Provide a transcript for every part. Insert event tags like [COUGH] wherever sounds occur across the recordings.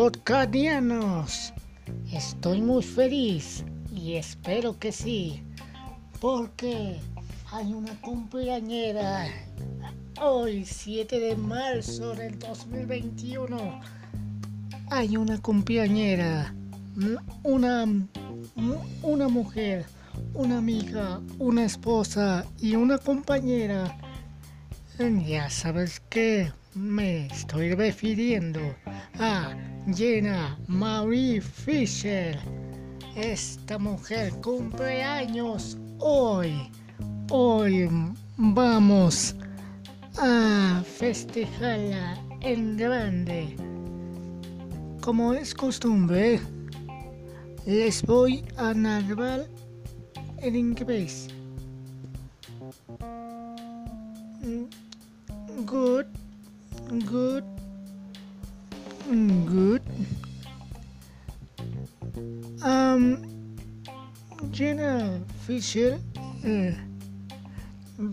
podcadianos. Estoy muy feliz y espero que sí, porque hay una cumpleañera hoy, 7 de marzo del 2021. Hay una cumpleañera, una, una mujer, una amiga, una esposa y una compañera. Ya sabes que me estoy refiriendo a Jenna Marie Fisher. Esta mujer cumple años hoy. Hoy vamos a festejarla en grande. Como es costumbre, les voy a narrar en inglés. Good, good, good. Um, Jenna Fisher, uh,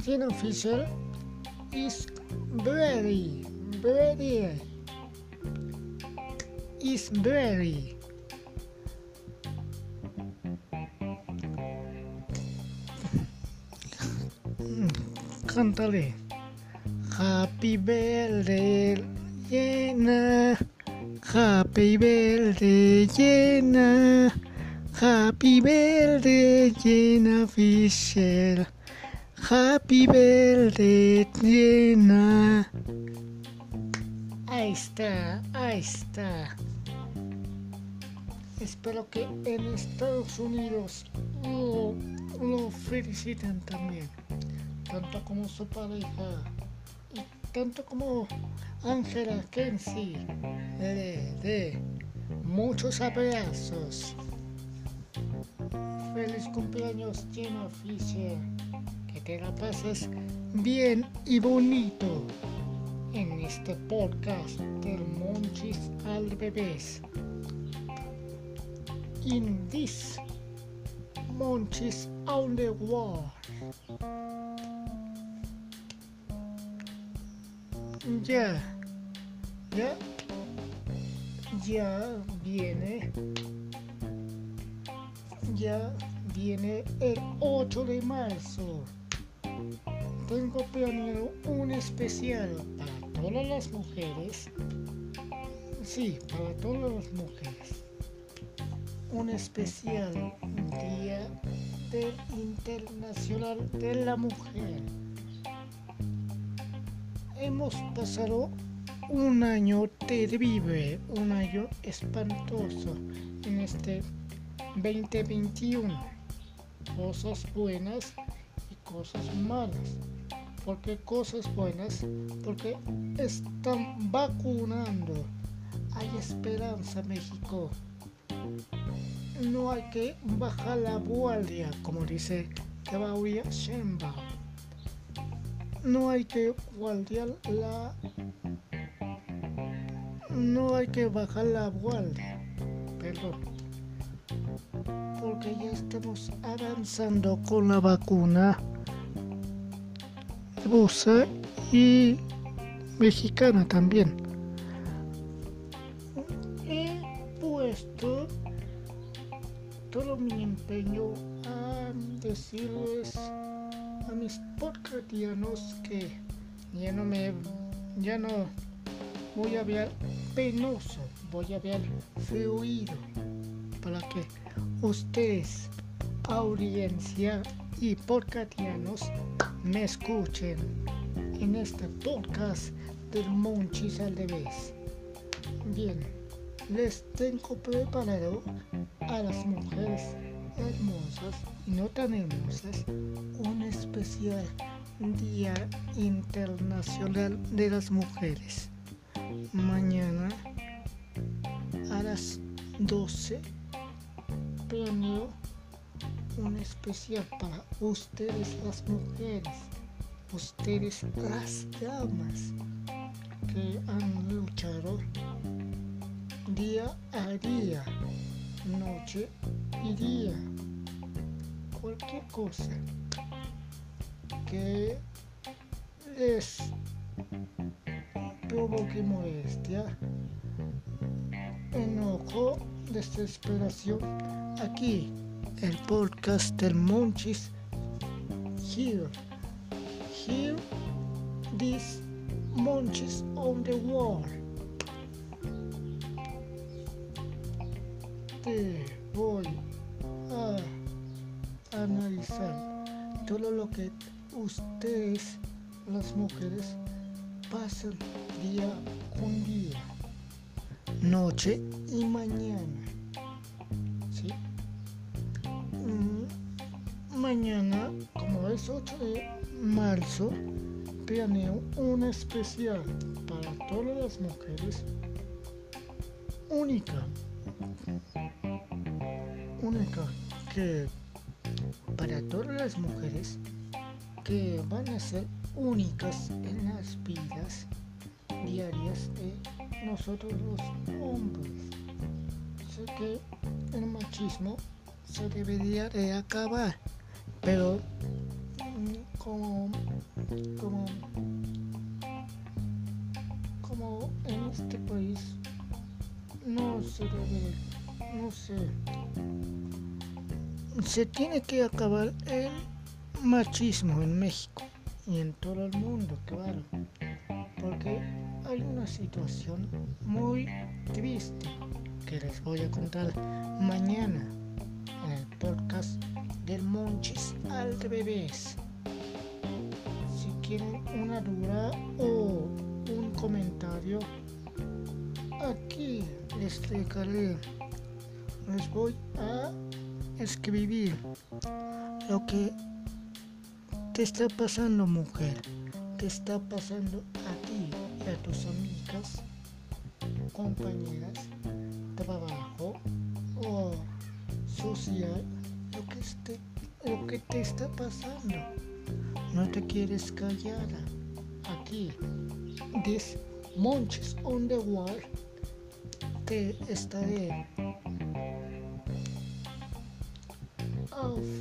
Jenna Fisher is very, very, is very. [LAUGHS] Cántale. Happy birthday, Jenna. Happy birthday, Jenna. Happy birthday, Jenna Fisher. Happy birthday, Jenna. Ahí está, ahí está. Espero que en Estados Unidos lo, lo feliciten también, tanto como su pareja y tanto como Angela Kenzie le dé muchos abrazos. Feliz cumpleaños, Jenna Fisher. Que te la pases bien y bonito en este podcast del Monchis al Bebés. In this Monchis on the Wall. Ya, ya, ya viene, ya viene el 8 de marzo. Tengo planeado un especial para todas las mujeres. Sí, para todas las mujeres. Un especial Día del Internacional de la Mujer. Hemos pasado un año terrible, un año espantoso en este 2021. Cosas buenas y cosas malas. ¿Por qué cosas buenas? Porque están vacunando. Hay esperanza, México. No hay que bajar la guardia, como dice Claudia Sheinbaum. No hay que guardiar la... No hay que bajar la guardia. Perdón. Porque ya estamos avanzando con la vacuna rusa y mexicana también. He puesto todo mi empeño a decirles a mis podcatianos que ya no me ya no voy a ver penoso, voy a ver fluido para que ustedes, audiencia y podcatianos, me escuchen en este podcast del Monchis al revés. Bien, les tengo preparado a las mujeres hermosas y no tan hermosas un especial Día Internacional de las Mujeres. Mañana a las 12 planeo un especial para ustedes las mujeres, ustedes las damas que han luchado día a día, noche y día, cualquier cosa que les provoque molestia enojo, desesperación. Aquí, el podcast del Monchis. Here, here, this Monchis on the wall. Te voy a analizar todo lo que ustedes, las mujeres, pasan día con día, noche y mañana. ¿Sí? Mm, mañana, como es 8 de marzo, planeo un especial para todas las mujeres única. Única que para todas las mujeres que van a ser únicas en las vidas diarias de nosotros los hombres. Sé que el machismo se debería de acabar, pero mm, como, como, como en este país no se debe, no sé, se tiene que acabar el machismo en México y en todo el mundo, claro, porque una situación muy triste que les voy a contar mañana en el podcast del Monchis al revés. Si quieren una duda o un comentario, aquí les dejaré, les voy a escribir lo que te está pasando mujer, te está pasando a ti a tus amigas, compañeras, trabajo o social, lo que, esté, lo que te está pasando. No te quieres callar. Aquí, this Monches on the Wall, te estaré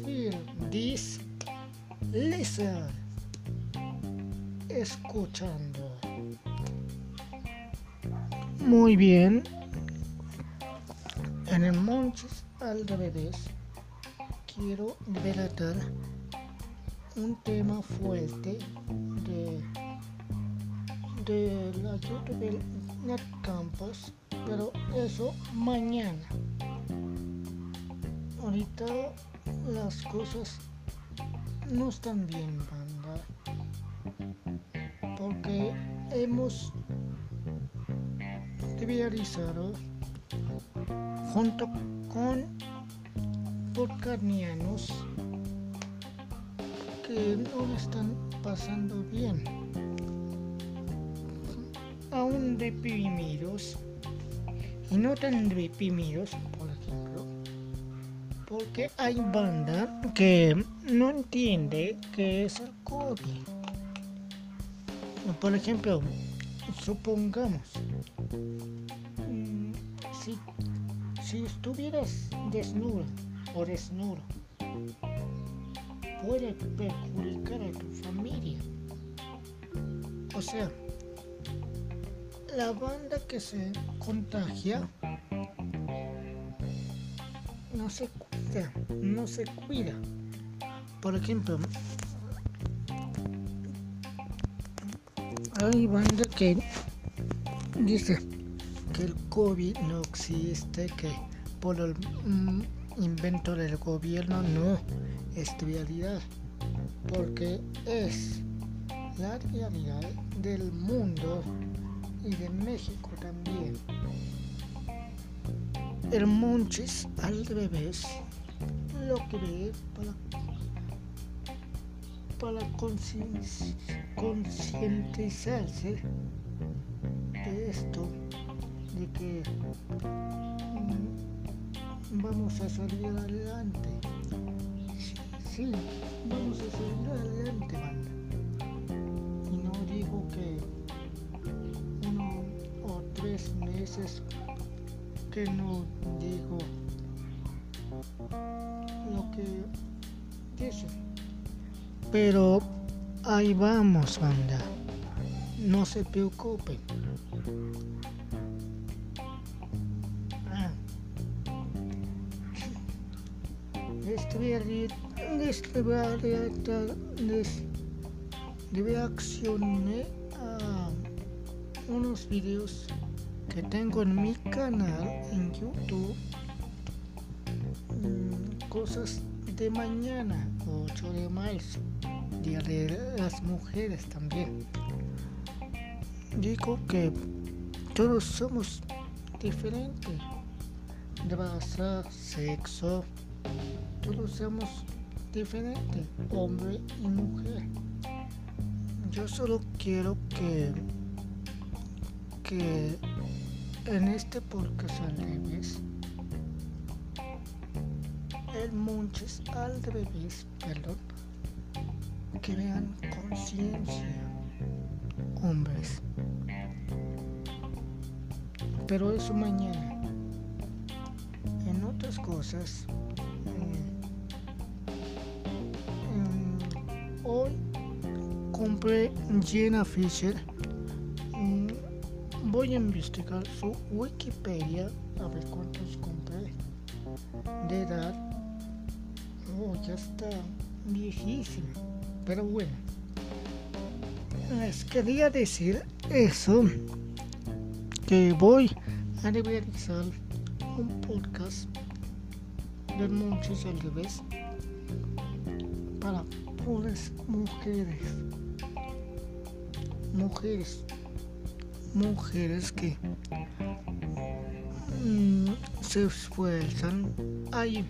feel this listen escuchando muy bien en el Monches al revés quiero relatar un tema fuerte de de la del Net Campus pero eso mañana ahorita las cosas no están bien, banda. Porque hemos realizado junto con porcarnianos que no están pasando bien. Aún deprimidos y no tan deprimidos porque hay banda que no entiende qué es el COVID. Por ejemplo, supongamos, mm, si, si estuvieras desnudo o desnudo, puede perjudicar a tu familia. O sea, la banda que se contagia no se no se cuida. Por ejemplo, hay banda que dice que el COVID no existe, que por el mm, invento del gobierno no es realidad, porque es la realidad del mundo y de México también. El Monches al revés lo cree para, para concientizarse de esto, de que mm, vamos a salir adelante. Sí, vamos a salir adelante, banda. Y no digo que uno o tres meses que no digo lo que dice. Pero ahí vamos, banda. No se preocupen. Ah. Este este reaccioné a unos videos que tengo en mi canal en YouTube mm, cosas de mañana 8 de marzo Día de las Mujeres también. Digo que todos somos diferentes. Raza, sexo, todos somos diferentes, hombre y mujer. Yo solo quiero que que en este podcast al revés el Monches al revés, perdón, vean conciencia, hombres. Pero eso mañana. En otras cosas, eh, hoy compré Jenna Fisher. voy a investigar su Wikipedia a ver cuántos compré de edad. Oh, ya está viejísima. Pero bueno, les quería decir eso que voy a realizar un podcast de muchos al revés para pobres mujeres. Mujeres. Mujeres que mm, se esfuerzan ahí.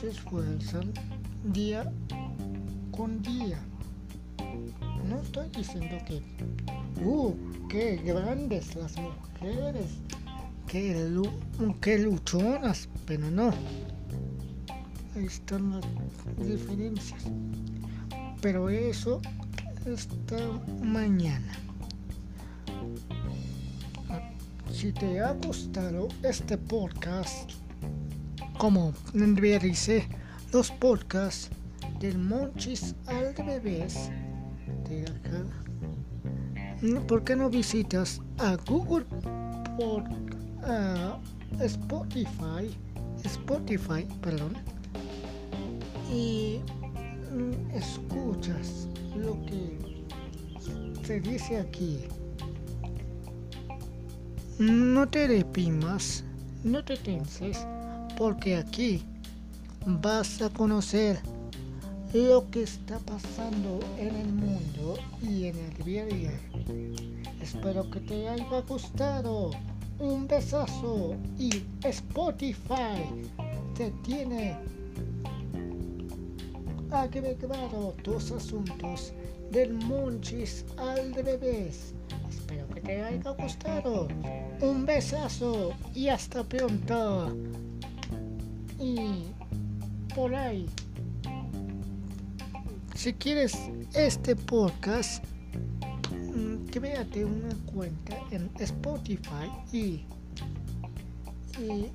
Se esfuerzan día con día no estoy diciendo que uh qué grandes las mujeres, qué, qué luchonas, pero no. Ahí están las diferencias. Pero eso esta mañana. Si te ha gustado este podcast, como dice los podcasts del Monchis al revés, de acá. ¿por qué no visitas a Google por Spotify, Spotify, perdón, y mm, escuchas lo que se dice aquí? No te deprimas, no te tenses, porque aquí vas a conocer lo que está pasando en el mundo y en el día a día. Espero que te haya gustado. Un besazo y Spotify te tiene agregado tus asuntos del Monchis al revés. Espero que te haya gustado. Un besazo y hasta pronto. Y por ahí. Si quieres este podcast, mm, créate una cuenta en Spotify y,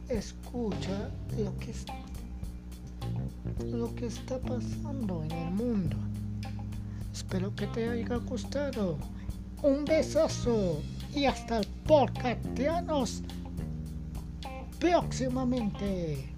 escucha lo que, está pasando en el mundo. Espero que te haya gustado. Un besazo y hasta el podcast próximamente.